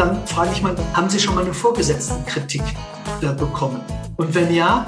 dann frage ich mal, haben Sie schon mal eine Vorgesetztenkritik äh, bekommen? Und wenn ja,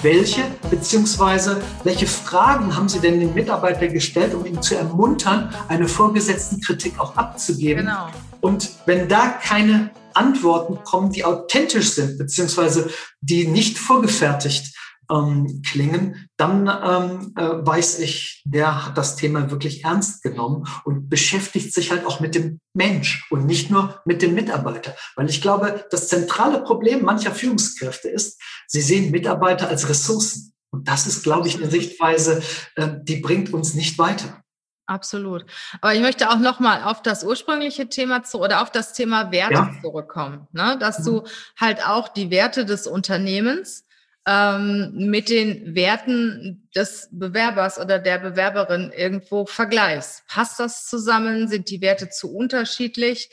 welche beziehungsweise welche Fragen haben Sie denn den Mitarbeiter gestellt, um ihn zu ermuntern, eine Vorgesetztenkritik auch abzugeben? Genau. Und wenn da keine Antworten kommen, die authentisch sind, beziehungsweise die nicht vorgefertigt ähm, klingen, dann ähm, äh, weiß ich, der hat das Thema wirklich ernst genommen und beschäftigt sich halt auch mit dem Mensch und nicht nur mit dem Mitarbeiter. Weil ich glaube, das zentrale Problem mancher Führungskräfte ist, sie sehen Mitarbeiter als Ressourcen. Und das ist, glaube ich, eine Sichtweise, äh, die bringt uns nicht weiter. Absolut. Aber ich möchte auch nochmal auf das ursprüngliche Thema zu oder auf das Thema Werte ja. zurückkommen, ne? dass mhm. du halt auch die Werte des Unternehmens ähm, mit den Werten des Bewerbers oder der Bewerberin irgendwo vergleichst. Passt das zusammen? Sind die Werte zu unterschiedlich?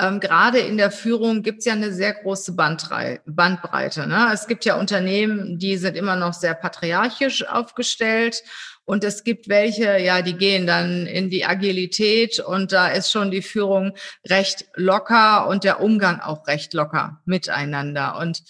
Ähm, gerade in der Führung gibt es ja eine sehr große Bandrei Bandbreite. Ne? Es gibt ja Unternehmen, die sind immer noch sehr patriarchisch aufgestellt. Und es gibt welche, ja, die gehen dann in die Agilität und da ist schon die Führung recht locker und der Umgang auch recht locker miteinander. Und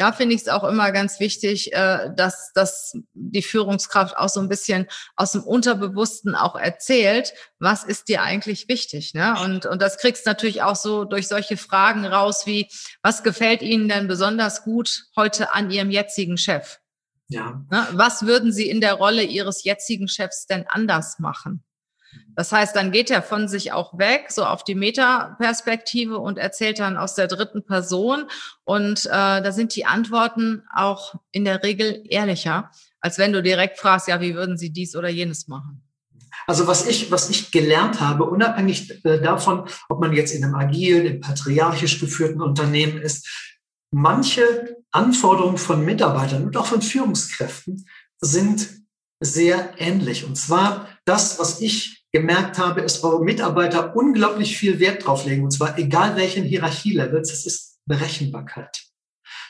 da finde ich es auch immer ganz wichtig, äh, dass, dass die Führungskraft auch so ein bisschen aus dem Unterbewussten auch erzählt, was ist dir eigentlich wichtig. Ne? Und, und das kriegst du natürlich auch so durch solche Fragen raus wie, was gefällt Ihnen denn besonders gut heute an Ihrem jetzigen Chef? Ja. Ne? Was würden Sie in der Rolle Ihres jetzigen Chefs denn anders machen? Das heißt, dann geht er von sich auch weg, so auf die Metaperspektive und erzählt dann aus der dritten Person. Und äh, da sind die Antworten auch in der Regel ehrlicher, als wenn du direkt fragst, ja, wie würden Sie dies oder jenes machen? Also was ich, was ich gelernt habe, unabhängig äh, davon, ob man jetzt in einem agilen, im patriarchisch geführten Unternehmen ist, manche Anforderungen von Mitarbeitern und auch von Führungskräften sind sehr ähnlich. Und zwar das, was ich gemerkt habe, ist, wo Mitarbeiter unglaublich viel Wert drauf legen, und zwar egal welchen Hierarchielevels, das ist Berechenbarkeit.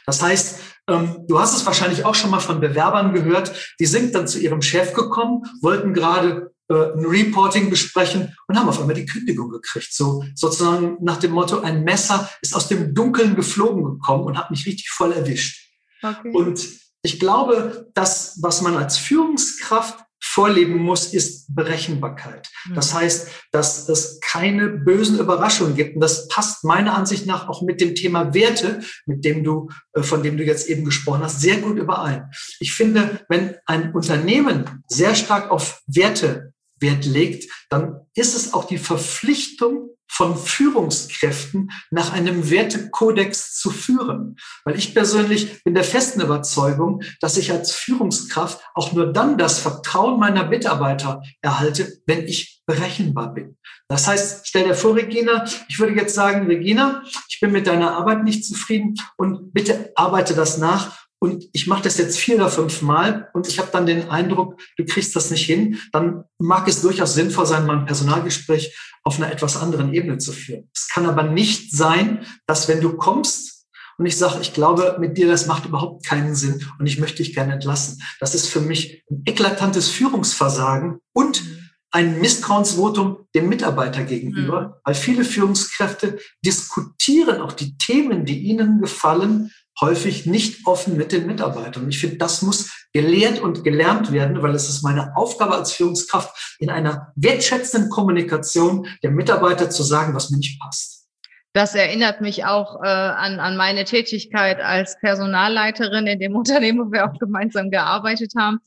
Das heißt, ähm, du hast es wahrscheinlich auch schon mal von Bewerbern gehört, die sind dann zu ihrem Chef gekommen, wollten gerade äh, ein Reporting besprechen und haben auf einmal die Kündigung gekriegt. So sozusagen nach dem Motto, ein Messer ist aus dem Dunkeln geflogen gekommen und hat mich richtig voll erwischt. Okay. Und ich glaube, das, was man als Führungskraft vorleben muss, ist Berechenbarkeit. Mhm. Das heißt, dass es keine bösen Überraschungen gibt. Und das passt meiner Ansicht nach auch mit dem Thema Werte, mit dem du, äh, von dem du jetzt eben gesprochen hast, sehr gut überein. Ich finde, wenn ein Unternehmen sehr stark auf Werte Wert legt, dann ist es auch die Verpflichtung von Führungskräften nach einem Wertekodex zu führen. Weil ich persönlich bin der festen Überzeugung, dass ich als Führungskraft auch nur dann das Vertrauen meiner Mitarbeiter erhalte, wenn ich berechenbar bin. Das heißt, stell dir vor, Regina, ich würde jetzt sagen, Regina, ich bin mit deiner Arbeit nicht zufrieden und bitte arbeite das nach und ich mache das jetzt vier oder fünf Mal und ich habe dann den Eindruck, du kriegst das nicht hin, dann mag es durchaus sinnvoll sein, mal ein Personalgespräch auf einer etwas anderen Ebene zu führen. Es kann aber nicht sein, dass wenn du kommst und ich sage, ich glaube, mit dir, das macht überhaupt keinen Sinn und ich möchte dich gerne entlassen. Das ist für mich ein eklatantes Führungsversagen und ein Misstrauensvotum dem Mitarbeiter gegenüber, mhm. weil viele Führungskräfte diskutieren auch die Themen, die ihnen gefallen, häufig nicht offen mit den Mitarbeitern. Ich finde, das muss gelehrt und gelernt werden, weil es ist meine Aufgabe als Führungskraft, in einer wertschätzenden Kommunikation der Mitarbeiter zu sagen, was mir nicht passt. Das erinnert mich auch äh, an, an meine Tätigkeit als Personalleiterin in dem Unternehmen, wo wir auch gemeinsam gearbeitet haben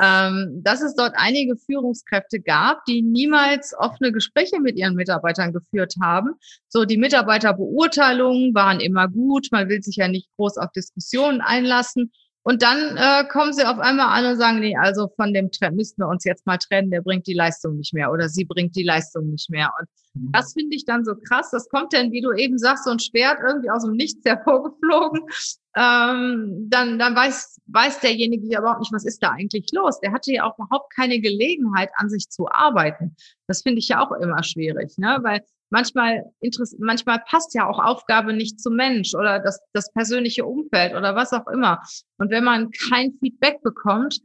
ähm, dass es dort einige Führungskräfte gab, die niemals offene Gespräche mit ihren Mitarbeitern geführt haben. So, die Mitarbeiterbeurteilungen waren immer gut. Man will sich ja nicht groß auf Diskussionen einlassen. Und dann äh, kommen sie auf einmal an und sagen, nee, also von dem Trend müssen wir uns jetzt mal trennen, der bringt die Leistung nicht mehr oder sie bringt die Leistung nicht mehr. Und mhm. das finde ich dann so krass. Das kommt denn, wie du eben sagst, so ein Schwert irgendwie aus dem Nichts hervorgeflogen. Ähm, dann, dann weiß, weiß derjenige ja überhaupt nicht, was ist da eigentlich los. Der hatte ja auch überhaupt keine Gelegenheit, an sich zu arbeiten. Das finde ich ja auch immer schwierig, ne? weil manchmal, manchmal passt ja auch Aufgabe nicht zum Mensch oder das, das persönliche Umfeld oder was auch immer. Und wenn man kein Feedback bekommt,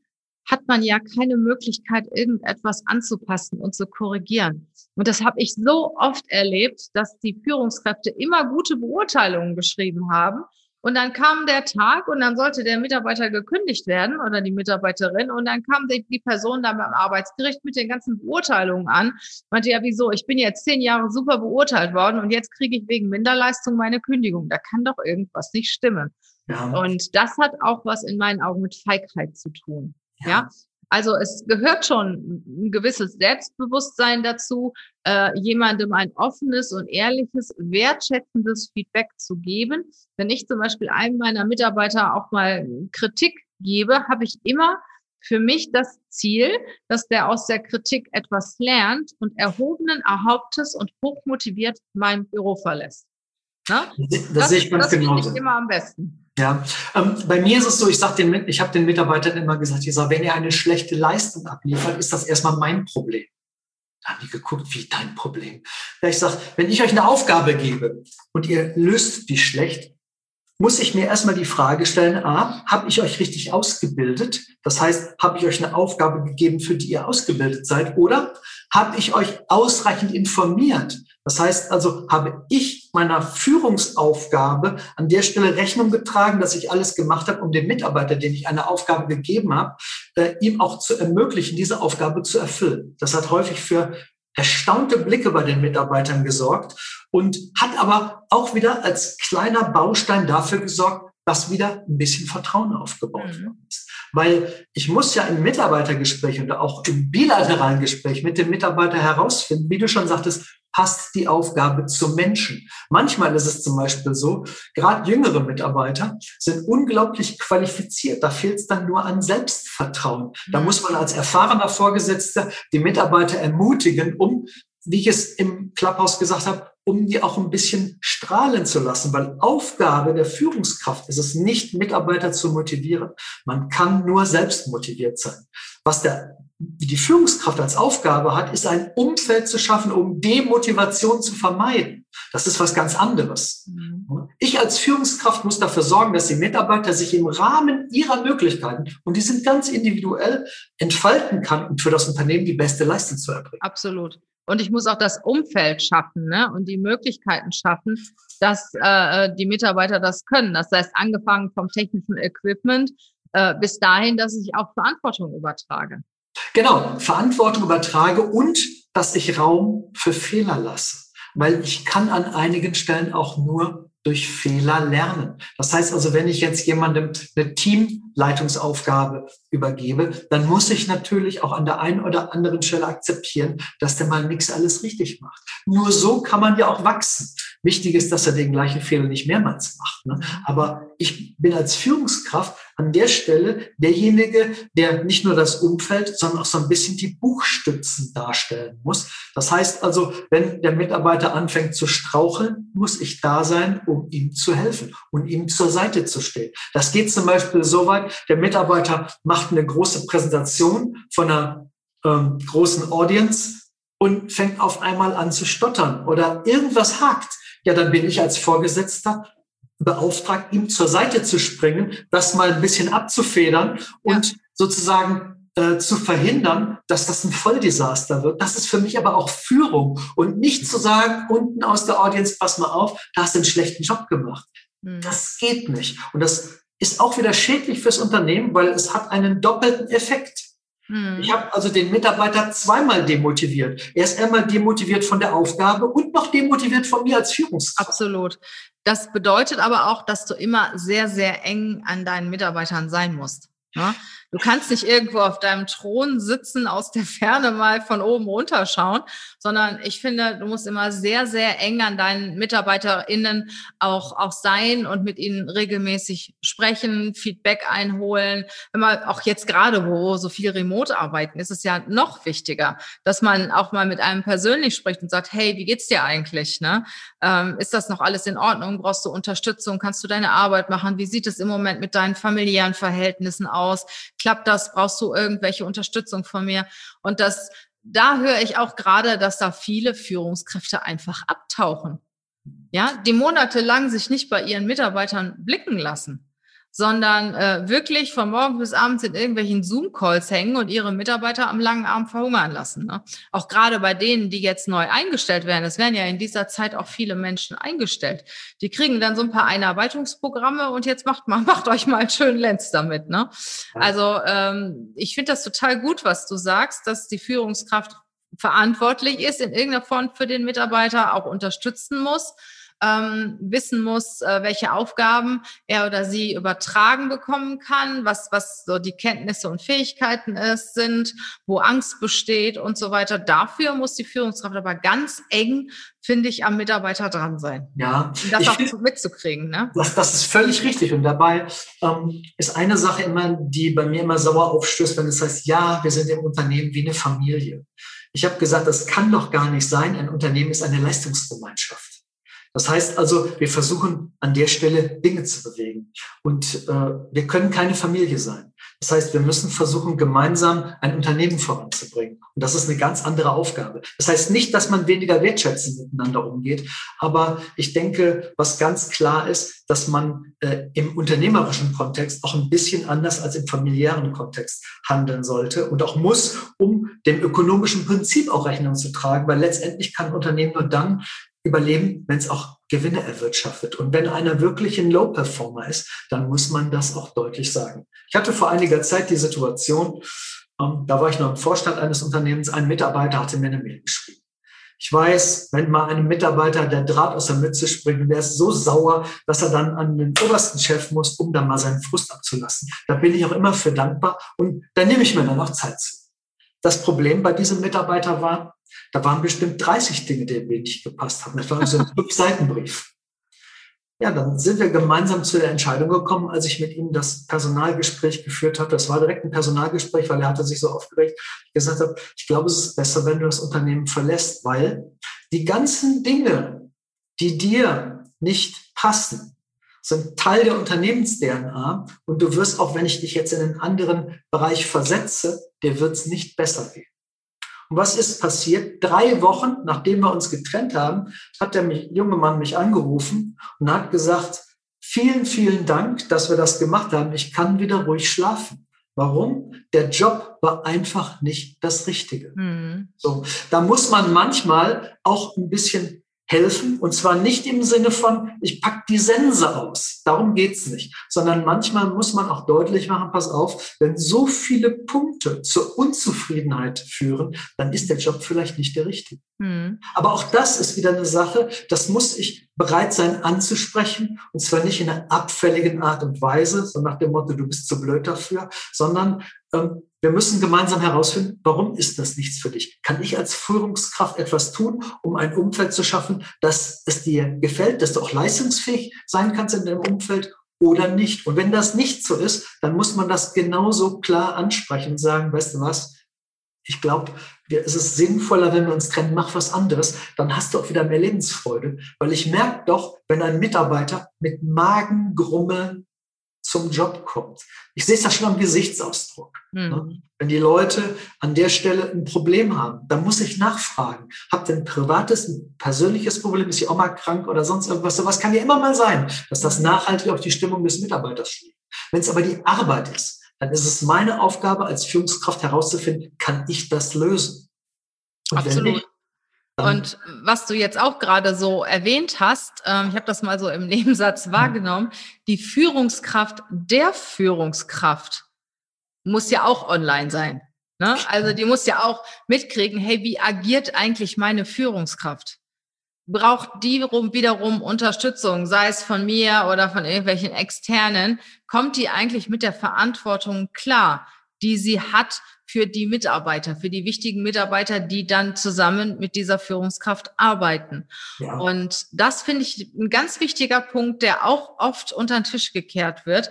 hat man ja keine Möglichkeit, irgendetwas anzupassen und zu korrigieren. Und das habe ich so oft erlebt, dass die Führungskräfte immer gute Beurteilungen geschrieben haben und dann kam der Tag und dann sollte der Mitarbeiter gekündigt werden oder die Mitarbeiterin. Und dann kam die, die Person dann beim Arbeitsgericht mit den ganzen Beurteilungen an. Meinte ja, wieso? Ich bin jetzt zehn Jahre super beurteilt worden und jetzt kriege ich wegen Minderleistung meine Kündigung. Da kann doch irgendwas nicht stimmen. Ja. Und das hat auch was in meinen Augen mit Feigheit zu tun. Ja. ja? Also es gehört schon ein gewisses Selbstbewusstsein dazu, äh, jemandem ein offenes und ehrliches, wertschätzendes Feedback zu geben. Wenn ich zum Beispiel einem meiner Mitarbeiter auch mal Kritik gebe, habe ich immer für mich das Ziel, dass der aus der Kritik etwas lernt und erhobenen Erhauptes und hochmotiviert mein Büro verlässt. Ne? Das, das, sehe ich ganz das genauso. Ich immer am besten. Ja, ähm, bei mir ist es so, ich sag den, ich habe den Mitarbeitern immer gesagt, ich sage, wenn ihr eine schlechte Leistung abliefert, ist das erstmal mein Problem. Da haben die geguckt, wie dein Problem. Ich sage, wenn ich euch eine Aufgabe gebe und ihr löst die schlecht, muss ich mir erstmal die Frage stellen, a, habe ich euch richtig ausgebildet? Das heißt, habe ich euch eine Aufgabe gegeben, für die ihr ausgebildet seid? Oder habe ich euch ausreichend informiert? Das heißt also, habe ich meiner Führungsaufgabe an der Stelle Rechnung getragen, dass ich alles gemacht habe, um dem Mitarbeiter, den ich eine Aufgabe gegeben habe, äh, ihm auch zu ermöglichen, diese Aufgabe zu erfüllen. Das hat häufig für erstaunte Blicke bei den Mitarbeitern gesorgt und hat aber auch wieder als kleiner Baustein dafür gesorgt, dass wieder ein bisschen Vertrauen aufgebaut mhm. ist. Weil ich muss ja im Mitarbeitergespräch und auch im bilateralen Gespräch mit dem Mitarbeiter herausfinden, wie du schon sagtest, passt die Aufgabe zum Menschen. Manchmal ist es zum Beispiel so, gerade jüngere Mitarbeiter sind unglaublich qualifiziert. Da fehlt es dann nur an Selbstvertrauen. Da mhm. muss man als erfahrener Vorgesetzter die Mitarbeiter ermutigen, um, wie ich es im Clubhouse gesagt habe, um die auch ein bisschen strahlen zu lassen, weil Aufgabe der Führungskraft ist es nicht, Mitarbeiter zu motivieren. Man kann nur selbst motiviert sein. Was der die Führungskraft als Aufgabe hat, ist ein Umfeld zu schaffen, um Demotivation zu vermeiden. Das ist was ganz anderes. Mhm. Ich als Führungskraft muss dafür sorgen, dass die Mitarbeiter sich im Rahmen ihrer Möglichkeiten, und die sind ganz individuell, entfalten kann, um für das Unternehmen die beste Leistung zu erbringen. Absolut. Und ich muss auch das Umfeld schaffen ne? und die Möglichkeiten schaffen, dass äh, die Mitarbeiter das können. Das heißt, angefangen vom technischen Equipment äh, bis dahin, dass ich auch Verantwortung übertrage. Genau, Verantwortung übertrage und dass ich Raum für Fehler lasse. Weil ich kann an einigen Stellen auch nur durch Fehler lernen. Das heißt also, wenn ich jetzt jemandem eine Teamleitungsaufgabe übergebe, dann muss ich natürlich auch an der einen oder anderen Stelle akzeptieren, dass der mal nichts alles richtig macht. Nur so kann man ja auch wachsen. Wichtig ist, dass er den gleichen Fehler nicht mehrmals macht. Ne? Aber ich bin als Führungskraft an der Stelle derjenige, der nicht nur das Umfeld, sondern auch so ein bisschen die Buchstützen darstellen muss. Das heißt also, wenn der Mitarbeiter anfängt zu straucheln, muss ich da sein, um ihm zu helfen und ihm zur Seite zu stehen. Das geht zum Beispiel so weit, der Mitarbeiter macht eine große Präsentation von einer ähm, großen Audience und fängt auf einmal an zu stottern oder irgendwas hakt ja, dann bin ich als Vorgesetzter beauftragt, ihm zur Seite zu springen, das mal ein bisschen abzufedern und ja. sozusagen äh, zu verhindern, dass das ein Volldesaster wird. Das ist für mich aber auch Führung und nicht zu sagen, unten aus der Audience, pass mal auf, da hast du einen schlechten Job gemacht. Mhm. Das geht nicht. Und das ist auch wieder schädlich fürs Unternehmen, weil es hat einen doppelten Effekt. Hm. Ich habe also den Mitarbeiter zweimal demotiviert. Er ist einmal demotiviert von der Aufgabe und noch demotiviert von mir als Führungskraft. Absolut. Das bedeutet aber auch, dass du immer sehr, sehr eng an deinen Mitarbeitern sein musst. Ne? Du kannst nicht irgendwo auf deinem Thron sitzen, aus der Ferne mal von oben runterschauen, sondern ich finde, du musst immer sehr, sehr eng an deinen MitarbeiterInnen auch, auch sein und mit ihnen regelmäßig sprechen, Feedback einholen. Wenn man auch jetzt gerade, wo so viel Remote arbeiten, ist es ja noch wichtiger, dass man auch mal mit einem persönlich spricht und sagt, hey, wie geht's dir eigentlich? Ne? Ähm, ist das noch alles in Ordnung? Brauchst du Unterstützung? Kannst du deine Arbeit machen? Wie sieht es im Moment mit deinen familiären Verhältnissen aus? Klappt das? Brauchst du irgendwelche Unterstützung von mir? Und das, da höre ich auch gerade, dass da viele Führungskräfte einfach abtauchen. Ja, die monatelang sich nicht bei ihren Mitarbeitern blicken lassen sondern äh, wirklich von morgen bis abends in irgendwelchen Zoom-Calls hängen und ihre Mitarbeiter am langen Arm verhungern lassen. Ne? Auch gerade bei denen, die jetzt neu eingestellt werden. Es werden ja in dieser Zeit auch viele Menschen eingestellt. Die kriegen dann so ein paar Einarbeitungsprogramme und jetzt macht mal, macht euch mal einen schönen Lenz damit. Ne? Also ähm, ich finde das total gut, was du sagst, dass die Führungskraft verantwortlich ist in irgendeiner Form für den Mitarbeiter, auch unterstützen muss ähm, wissen muss, äh, welche Aufgaben er oder sie übertragen bekommen kann, was, was so die Kenntnisse und Fähigkeiten ist, sind, wo Angst besteht und so weiter. Dafür muss die Führungskraft aber ganz eng, finde ich, am Mitarbeiter dran sein. Ja. Um das auch find, mitzukriegen. Ne? Das, das ist völlig richtig. Und dabei ähm, ist eine Sache immer, die bei mir immer sauer aufstößt, wenn es heißt, ja, wir sind im Unternehmen wie eine Familie. Ich habe gesagt, das kann doch gar nicht sein. Ein Unternehmen ist eine Leistungsgemeinschaft. Das heißt also, wir versuchen an der Stelle Dinge zu bewegen. Und äh, wir können keine Familie sein. Das heißt, wir müssen versuchen, gemeinsam ein Unternehmen voranzubringen. Und das ist eine ganz andere Aufgabe. Das heißt nicht, dass man weniger wertschätzend miteinander umgeht, aber ich denke, was ganz klar ist, dass man äh, im unternehmerischen Kontext auch ein bisschen anders als im familiären Kontext handeln sollte und auch muss, um dem ökonomischen Prinzip auch Rechnung zu tragen, weil letztendlich kann ein Unternehmen nur dann überleben, wenn es auch Gewinne erwirtschaftet. Und wenn einer wirklich ein Low-Performer ist, dann muss man das auch deutlich sagen. Ich hatte vor einiger Zeit die Situation, ähm, da war ich noch im Vorstand eines Unternehmens, ein Mitarbeiter hatte mir eine Mail geschrieben. Ich weiß, wenn mal einem Mitarbeiter der Draht aus der Mütze springt, der ist so sauer, dass er dann an den obersten Chef muss, um dann mal seinen Frust abzulassen. Da bin ich auch immer für dankbar und da nehme ich mir dann auch Zeit zu. Das Problem bei diesem Mitarbeiter war, da waren bestimmt 30 Dinge, die mir nicht gepasst haben. Das war so ein Fünf-Seiten-Brief. Ja, dann sind wir gemeinsam zu der Entscheidung gekommen, als ich mit ihm das Personalgespräch geführt habe. Das war direkt ein Personalgespräch, weil er hatte sich so aufgeregt. Ich gesagt habe, ich glaube, es ist besser, wenn du das Unternehmen verlässt, weil die ganzen Dinge, die dir nicht passen, sind Teil der Unternehmens-DNA und du wirst auch, wenn ich dich jetzt in einen anderen Bereich versetze, dir wird es nicht besser gehen. Und was ist passiert? Drei Wochen, nachdem wir uns getrennt haben, hat der junge Mann mich angerufen und hat gesagt, vielen, vielen Dank, dass wir das gemacht haben. Ich kann wieder ruhig schlafen. Warum? Der Job war einfach nicht das Richtige. Mhm. So, da muss man manchmal auch ein bisschen helfen. Und zwar nicht im Sinne von, ich pack die Sense aus. Darum geht's nicht. Sondern manchmal muss man auch deutlich machen, pass auf, wenn so viele Punkte zur Unzufriedenheit führen, dann ist der Job vielleicht nicht der richtige. Mhm. Aber auch das ist wieder eine Sache, das muss ich bereit sein anzusprechen. Und zwar nicht in einer abfälligen Art und Weise, so nach dem Motto, du bist zu blöd dafür, sondern wir müssen gemeinsam herausfinden, warum ist das nichts für dich? Kann ich als Führungskraft etwas tun, um ein Umfeld zu schaffen, dass es dir gefällt, dass du auch leistungsfähig sein kannst in deinem Umfeld oder nicht? Und wenn das nicht so ist, dann muss man das genauso klar ansprechen und sagen, weißt du was? Ich glaube, es ist sinnvoller, wenn wir uns trennen, mach was anderes, dann hast du auch wieder mehr Lebensfreude. Weil ich merke doch, wenn ein Mitarbeiter mit Magengrummeln zum Job kommt. Ich sehe es ja schon am Gesichtsausdruck. Mhm. Wenn die Leute an der Stelle ein Problem haben, dann muss ich nachfragen. Habt ihr ein privates, ein persönliches Problem? Ist die Oma krank oder sonst irgendwas? Sowas kann ja immer mal sein, dass das nachhaltig auf die Stimmung des Mitarbeiters schlägt. Wenn es aber die Arbeit ist, dann ist es meine Aufgabe als Führungskraft herauszufinden, kann ich das lösen? Und Absolut. Nicht, und was du jetzt auch gerade so erwähnt hast, ähm, ich habe das mal so im Nebensatz mhm. wahrgenommen, die Führungskraft der Führungskraft muss ja auch online sein. Ne? Also die muss ja auch mitkriegen, hey, wie agiert eigentlich meine Führungskraft? Braucht die wiederum Unterstützung, sei es von mir oder von irgendwelchen Externen? Kommt die eigentlich mit der Verantwortung klar? die sie hat für die Mitarbeiter, für die wichtigen Mitarbeiter, die dann zusammen mit dieser Führungskraft arbeiten. Ja. Und das finde ich ein ganz wichtiger Punkt, der auch oft unter den Tisch gekehrt wird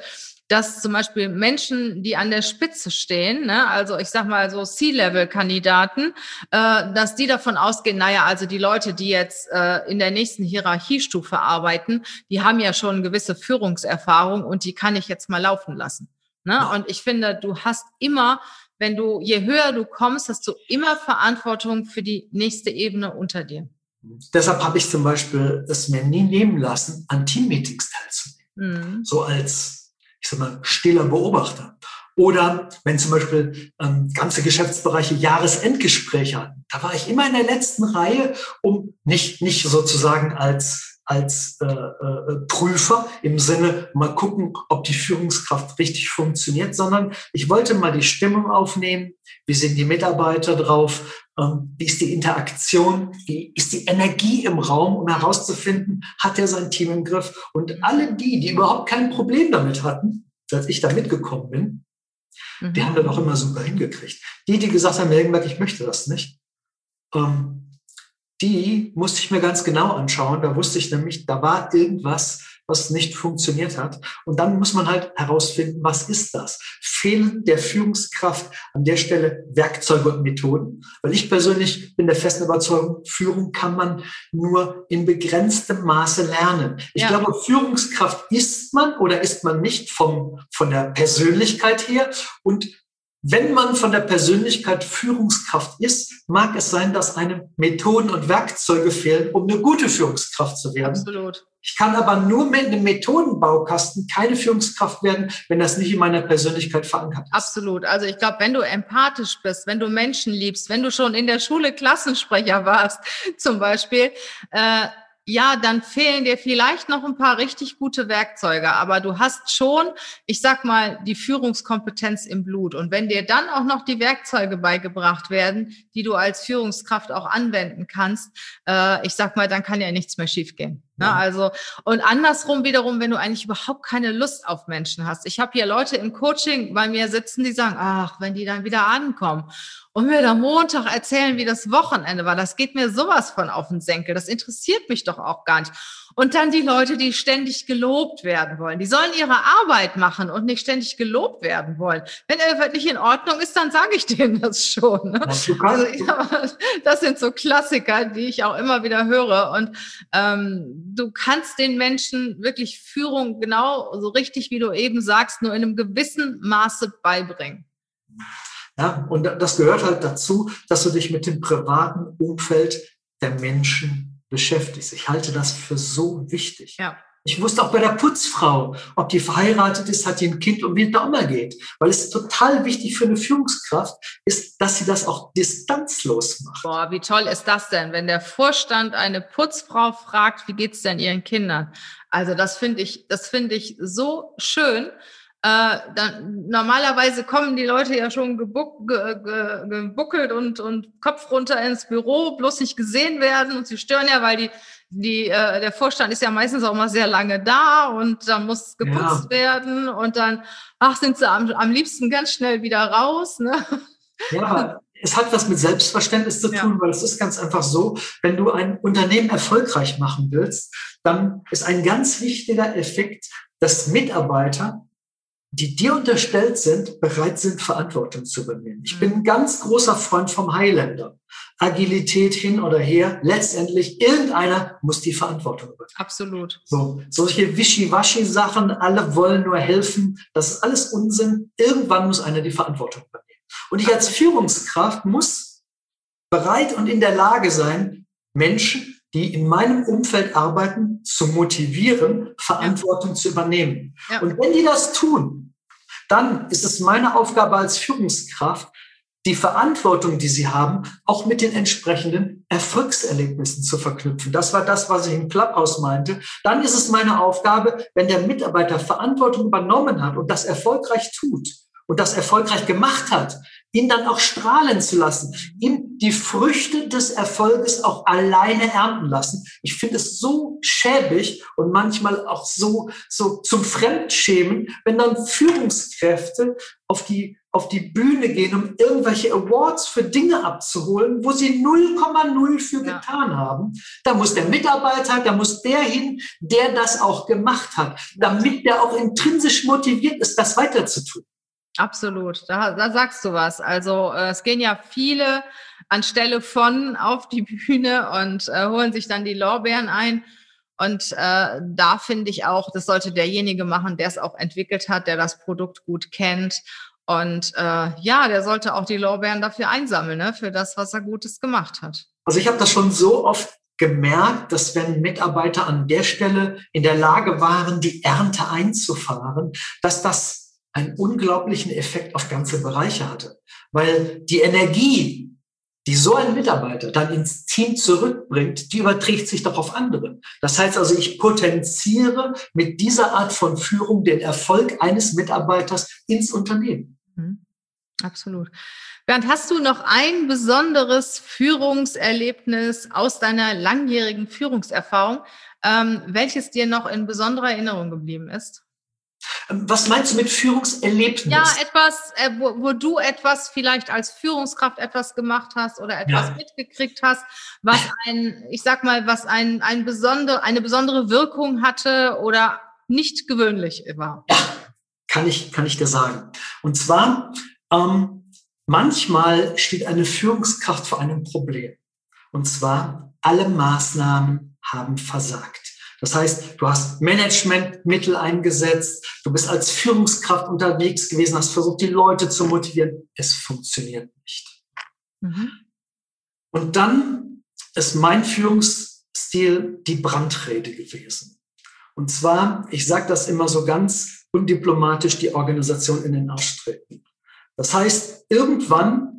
dass zum Beispiel Menschen, die an der Spitze stehen, ne, also ich sag mal so C-Level-Kandidaten, äh, dass die davon ausgehen, naja, also die Leute, die jetzt äh, in der nächsten Hierarchiestufe arbeiten, die haben ja schon gewisse Führungserfahrung und die kann ich jetzt mal laufen lassen. Ne? Und ich finde, du hast immer, wenn du, je höher du kommst, hast du immer Verantwortung für die nächste Ebene unter dir. Deshalb habe ich zum Beispiel es mir nie nehmen lassen, an Teammeetings teilzunehmen. Mhm. So als ich sag mal, stiller Beobachter. Oder wenn zum Beispiel ähm, ganze Geschäftsbereiche Jahresendgespräche hatten, da war ich immer in der letzten Reihe, um nicht, nicht sozusagen als als äh, äh, Prüfer im Sinne mal gucken, ob die Führungskraft richtig funktioniert, sondern ich wollte mal die Stimmung aufnehmen, wie sind die Mitarbeiter drauf, ähm, wie ist die Interaktion, wie ist die Energie im Raum, um herauszufinden, hat er sein Team im Griff. Und alle die, die überhaupt kein Problem damit hatten, als ich da mitgekommen bin, mhm. die haben dann auch immer super hingekriegt. Die, die gesagt haben, Helgenberg, ich möchte das nicht, ähm, die musste ich mir ganz genau anschauen. Da wusste ich nämlich, da war irgendwas, was nicht funktioniert hat. Und dann muss man halt herausfinden, was ist das? Fehlen der Führungskraft an der Stelle Werkzeuge und Methoden? Weil ich persönlich bin der festen Überzeugung, Führung kann man nur in begrenztem Maße lernen. Ich ja. glaube, Führungskraft ist man oder ist man nicht vom, von der Persönlichkeit her und wenn man von der Persönlichkeit Führungskraft ist, mag es sein, dass einem Methoden und Werkzeuge fehlen, um eine gute Führungskraft zu werden. Absolut. Ich kann aber nur mit einem Methodenbaukasten keine Führungskraft werden, wenn das nicht in meiner Persönlichkeit verankert ist. Absolut. Also ich glaube, wenn du empathisch bist, wenn du Menschen liebst, wenn du schon in der Schule Klassensprecher warst, zum Beispiel, äh, ja, dann fehlen dir vielleicht noch ein paar richtig gute Werkzeuge, aber du hast schon, ich sag mal, die Führungskompetenz im Blut. Und wenn dir dann auch noch die Werkzeuge beigebracht werden, die du als Führungskraft auch anwenden kannst, äh, ich sag mal, dann kann ja nichts mehr schiefgehen. Ne? Ja. Also, und andersrum wiederum, wenn du eigentlich überhaupt keine Lust auf Menschen hast. Ich habe hier Leute im Coaching bei mir sitzen, die sagen, ach, wenn die dann wieder ankommen und mir da Montag erzählen, wie das Wochenende war, das geht mir sowas von auf den Senkel. Das interessiert mich doch auch gar nicht. Und dann die Leute, die ständig gelobt werden wollen. Die sollen ihre Arbeit machen und nicht ständig gelobt werden wollen. Wenn etwas nicht in Ordnung ist, dann sage ich denen das schon. Ne? Also, ja, das sind so Klassiker, die ich auch immer wieder höre. Und ähm, du kannst den Menschen wirklich Führung genau so richtig, wie du eben sagst, nur in einem gewissen Maße beibringen. Ja, und das gehört halt dazu, dass du dich mit dem privaten Umfeld der Menschen beschäftigst. Ich halte das für so wichtig. Ja. Ich wusste auch bei der Putzfrau, ob die verheiratet ist, hat die ein Kind und wie es da immer geht. Weil es total wichtig für eine Führungskraft ist, dass sie das auch distanzlos macht. Boah, wie toll ist das denn, wenn der Vorstand eine Putzfrau fragt, wie geht's denn ihren Kindern? Also das finde ich, das finde ich so schön, äh, dann, normalerweise kommen die Leute ja schon gebuck, ge, ge, gebuckelt und, und Kopf runter ins Büro, bloß nicht gesehen werden und sie stören ja, weil die, die, äh, der Vorstand ist ja meistens auch mal sehr lange da und dann muss geputzt ja. werden und dann, ach, sind sie am, am liebsten ganz schnell wieder raus. Ne? Ja, es hat was mit Selbstverständnis zu tun, ja. weil es ist ganz einfach so, wenn du ein Unternehmen erfolgreich machen willst, dann ist ein ganz wichtiger Effekt, dass Mitarbeiter die dir unterstellt sind, bereit sind, Verantwortung zu übernehmen. Ich bin ein ganz großer Freund vom Highlander. Agilität hin oder her, letztendlich irgendeiner muss die Verantwortung übernehmen. Absolut. So, solche Wischiwaschi-Sachen, alle wollen nur helfen, das ist alles Unsinn. Irgendwann muss einer die Verantwortung übernehmen. Und ich als Führungskraft muss bereit und in der Lage sein, Menschen die in meinem Umfeld arbeiten, zu motivieren, Verantwortung ja. zu übernehmen. Ja. Und wenn die das tun, dann ist es meine Aufgabe als Führungskraft, die Verantwortung, die sie haben, auch mit den entsprechenden Erfolgserlebnissen zu verknüpfen. Das war das, was ich im Clubhouse meinte. Dann ist es meine Aufgabe, wenn der Mitarbeiter Verantwortung übernommen hat und das erfolgreich tut und das erfolgreich gemacht hat, ihn dann auch strahlen zu lassen, ihm die Früchte des Erfolges auch alleine ernten lassen. Ich finde es so schäbig und manchmal auch so, so zum Fremdschämen, wenn dann Führungskräfte auf die auf die Bühne gehen, um irgendwelche Awards für Dinge abzuholen, wo sie 0,0 für ja. getan haben. Da muss der Mitarbeiter, da muss der hin, der das auch gemacht hat, damit der auch intrinsisch motiviert ist, das weiterzutun. Absolut, da, da sagst du was. Also äh, es gehen ja viele anstelle von auf die Bühne und äh, holen sich dann die Lorbeeren ein. Und äh, da finde ich auch, das sollte derjenige machen, der es auch entwickelt hat, der das Produkt gut kennt. Und äh, ja, der sollte auch die Lorbeeren dafür einsammeln, ne, für das, was er Gutes gemacht hat. Also ich habe das schon so oft gemerkt, dass wenn Mitarbeiter an der Stelle in der Lage waren, die Ernte einzufahren, dass das einen unglaublichen Effekt auf ganze Bereiche hatte. Weil die Energie, die so ein Mitarbeiter dann ins Team zurückbringt, die überträgt sich doch auf andere. Das heißt also, ich potenziere mit dieser Art von Führung den Erfolg eines Mitarbeiters ins Unternehmen. Mhm. Absolut. Bernd, hast du noch ein besonderes Führungserlebnis aus deiner langjährigen Führungserfahrung, ähm, welches dir noch in besonderer Erinnerung geblieben ist? Was meinst du mit Führungserlebnis? Ja, etwas, äh, wo, wo, du etwas vielleicht als Führungskraft etwas gemacht hast oder etwas ja. mitgekriegt hast, was ein, ich sag mal, was ein, ein besondere, eine besondere Wirkung hatte oder nicht gewöhnlich war. Ja, kann ich, kann ich dir sagen. Und zwar, ähm, manchmal steht eine Führungskraft vor einem Problem. Und zwar, alle Maßnahmen haben versagt. Das heißt, du hast Managementmittel eingesetzt, du bist als Führungskraft unterwegs gewesen, hast versucht, die Leute zu motivieren. Es funktioniert nicht. Mhm. Und dann ist mein Führungsstil die Brandrede gewesen. Und zwar, ich sage das immer so ganz undiplomatisch, die Organisation in den Arsch treten. Das heißt, irgendwann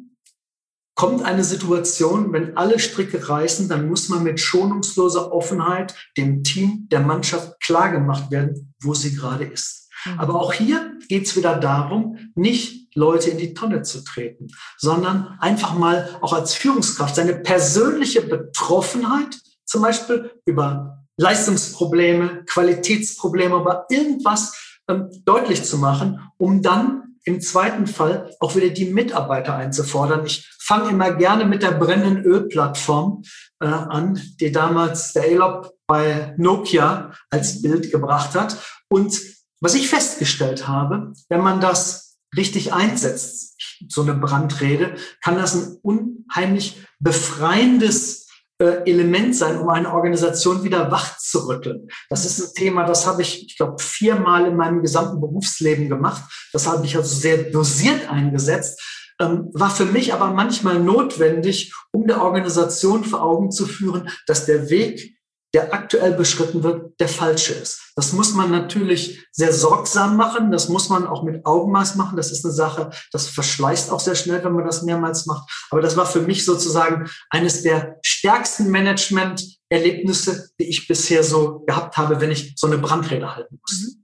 kommt eine Situation, wenn alle Stricke reißen, dann muss man mit schonungsloser Offenheit dem Team, der Mannschaft klargemacht werden, wo sie gerade ist. Mhm. Aber auch hier geht es wieder darum, nicht Leute in die Tonne zu treten, sondern einfach mal auch als Führungskraft seine persönliche Betroffenheit, zum Beispiel über Leistungsprobleme, Qualitätsprobleme, aber irgendwas ähm, deutlich zu machen, um dann im zweiten Fall auch wieder die Mitarbeiter einzufordern. Ich fange immer gerne mit der brennenden Ölplattform äh, an, die damals der Elop bei Nokia als Bild gebracht hat. Und was ich festgestellt habe, wenn man das richtig einsetzt, so eine Brandrede, kann das ein unheimlich befreiendes Element sein, um eine Organisation wieder wach zu rütteln. Das ist ein Thema, das habe ich, ich glaube, viermal in meinem gesamten Berufsleben gemacht. Das habe ich also sehr dosiert eingesetzt. Ähm, war für mich aber manchmal notwendig, um der Organisation vor Augen zu führen, dass der Weg der aktuell beschritten wird, der falsche ist. Das muss man natürlich sehr sorgsam machen, das muss man auch mit Augenmaß machen. Das ist eine Sache, das verschleißt auch sehr schnell, wenn man das mehrmals macht. Aber das war für mich sozusagen eines der stärksten Management-Erlebnisse, die ich bisher so gehabt habe, wenn ich so eine Brandrede halten muss. Mhm.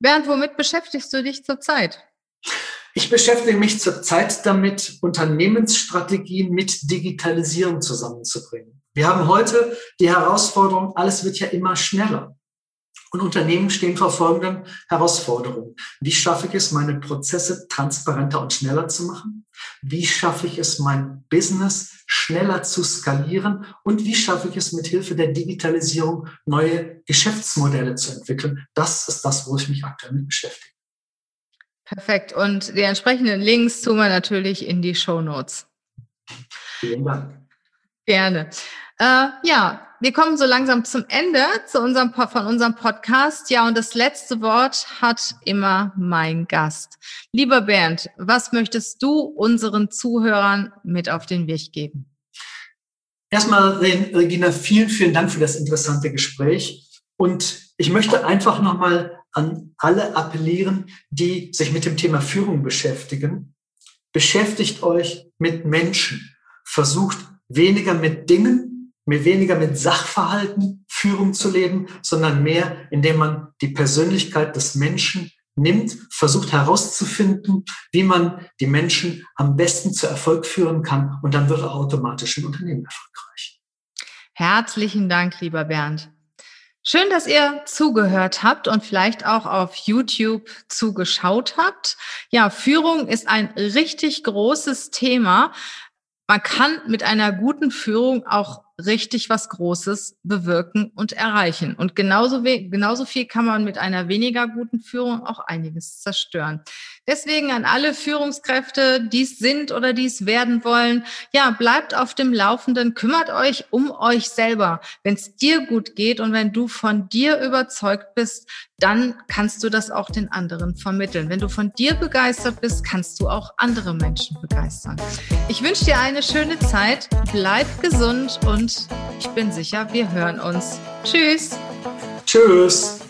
Bernd, womit beschäftigst du dich zurzeit? Ich beschäftige mich zurzeit damit, Unternehmensstrategien mit Digitalisierung zusammenzubringen. Wir haben heute die Herausforderung, alles wird ja immer schneller. Und Unternehmen stehen vor folgenden Herausforderungen. Wie schaffe ich es, meine Prozesse transparenter und schneller zu machen? Wie schaffe ich es, mein Business schneller zu skalieren? Und wie schaffe ich es, mit Hilfe der Digitalisierung neue Geschäftsmodelle zu entwickeln? Das ist das, wo ich mich aktuell mit beschäftige. Perfekt. Und die entsprechenden Links tun wir natürlich in die Show Notes. Vielen Dank. Gerne. Äh, ja, wir kommen so langsam zum Ende zu unserem, von unserem Podcast. Ja, und das letzte Wort hat immer mein Gast. Lieber Bernd, was möchtest du unseren Zuhörern mit auf den Weg geben? Erstmal, Regina, vielen, vielen Dank für das interessante Gespräch. Und ich möchte einfach nochmal an alle appellieren, die sich mit dem Thema Führung beschäftigen. Beschäftigt euch mit Menschen. Versucht weniger mit Dingen, mir weniger mit Sachverhalten Führung zu leben, sondern mehr, indem man die Persönlichkeit des Menschen nimmt, versucht herauszufinden, wie man die Menschen am besten zu Erfolg führen kann und dann wird er automatisch im Unternehmen erfolgreich. Herzlichen Dank, lieber Bernd. Schön, dass ihr zugehört habt und vielleicht auch auf YouTube zugeschaut habt. Ja, Führung ist ein richtig großes Thema. Man kann mit einer guten Führung auch richtig was Großes bewirken und erreichen. Und genauso, genauso viel kann man mit einer weniger guten Führung auch einiges zerstören. Deswegen an alle Führungskräfte, die es sind oder die es werden wollen, ja, bleibt auf dem Laufenden, kümmert euch um euch selber. Wenn es dir gut geht und wenn du von dir überzeugt bist, dann kannst du das auch den anderen vermitteln. Wenn du von dir begeistert bist, kannst du auch andere Menschen begeistern. Ich wünsche dir eine schöne Zeit, bleib gesund und ich bin sicher, wir hören uns. Tschüss. Tschüss.